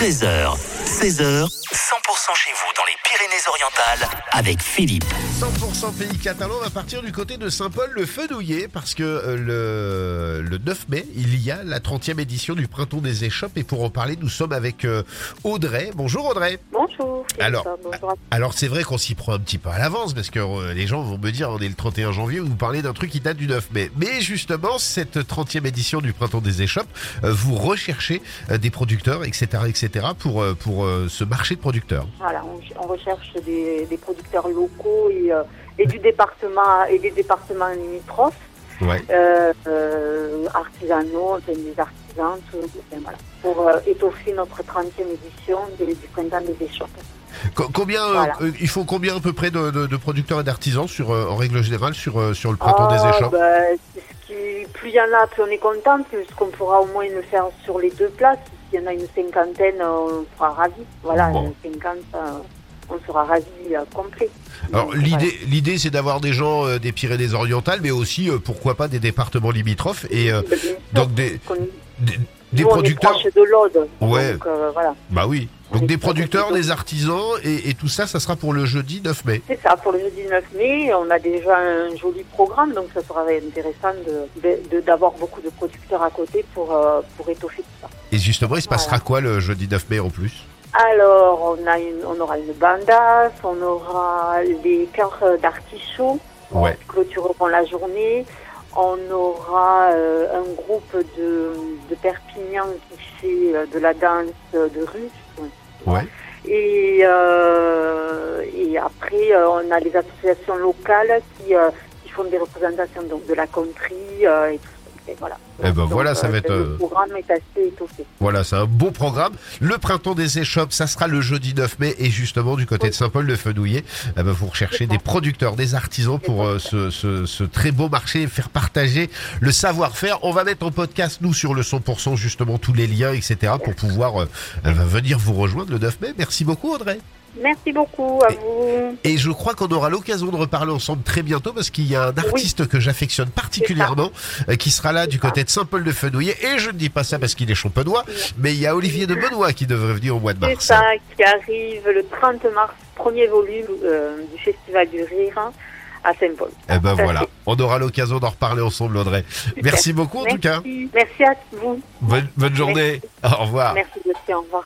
13h, 16h, 100% chez vous dans les Pyrénées-Orientales avec Philippe. 100% pays catalan, on va partir du côté de Saint-Paul, le Fenouillet, parce que euh, le, le 9 mai, il y a la 30e édition du Printemps des Échoppes. Et pour en parler, nous sommes avec euh, Audrey. Bonjour Audrey. Bonjour. Philippe. Alors, Bonjour à Alors c'est vrai qu'on s'y prend un petit peu à l'avance, parce que euh, les gens vont me dire, on est le 31 janvier, vous parlez d'un truc qui date du 9 mai. Mais justement, cette 30e édition du Printemps des Échoppes, vous recherchez des producteurs, etc., etc., pour, pour ce marché de producteurs. Voilà, on, on recherche des, des producteurs locaux et, euh, et du département et des départements limitrophes, Ouais. euh, euh, artisanaux, enfin, des artisans, tout, enfin, voilà, pour euh, étoffer notre 30e édition de- du printemps des échoppes. Co- combien, Voilà. il faut combien à peu près de, de- de producteurs et d'artisans sur, en règle générale sur, sur le Printemps Ah, des Échoppes? ben, plus il y en a, plus on est content, plus qu'on pourra au moins le faire sur les deux places. S'il y en a une cinquantaine, on sera ravis. Voilà, Bon. 50, euh, on sera ravis euh, complet. Alors l'idée, l'idée c'est d'avoir des gens euh, des Pyrénées-Orientales, mais aussi euh, pourquoi pas des départements limitrophes et euh, donc des, des nous, producteurs. On est de l'Aude. Ouais. Donc, euh, voilà. Bah oui. On Donc des producteurs, de- des artisans et, et tout ça, ça sera pour le jeudi 9 mai. C'est ça, pour le jeudi 9 mai, on a déjà un joli programme, donc ça sera intéressant de- de- de- d'avoir beaucoup de producteurs à côté pour, euh, pour étoffer tout ça. Et justement, il se passera Voilà. quoi le jeudi 9 mai en plus? Alors, on, a une, on aura une bandasse, on aura les cœurs d'artichaut Ouais. qui clôtureront la journée. On aura euh, un groupe de, de Perpignan qui fait euh, de la danse de rue. Ouais. Et, euh, et après, euh, on a les associations locales qui, euh, qui font des représentations donc, de la country euh, et tout voilà. Eh ben voilà, ça va être, Le euh, programme est assez étoffé. Voilà, c'est un beau programme. Le printemps des échoppes, ça sera le jeudi 9 mai. Et justement, du côté de Saint-Paul de Fenouillet, eh ben, vous recherchez des producteurs, des artisans pour euh, ce, ce- ce très beau marché faire partager le savoir-faire. On va mettre en podcast, nous, sur le 100%, justement, tous les liens, etc., pour pouvoir euh, euh, venir vous rejoindre le 9 mai. Merci beaucoup, Audrey. Merci beaucoup à vous. Et je crois qu'on aura l'occasion de reparler ensemble très bientôt parce qu'il y a un artiste que j'affectionne particulièrement euh, qui sera là du C'est ça. côté de Saint-Paul de Fenouillet. Et je ne dis pas ça parce qu'il est champenois, mais il y a Olivier de Benoît qui devrait venir au mois de C'est mars. ça qui arrive le 30 mars, premier volume euh, du Festival du Rire hein, à Saint-Paul. Eh ben voilà, on aura l'occasion d'en reparler ensemble, Audrey. Merci beaucoup en tout cas. Merci. À vous. Bonne, bonne journée. Au revoir. Merci aussi, au revoir.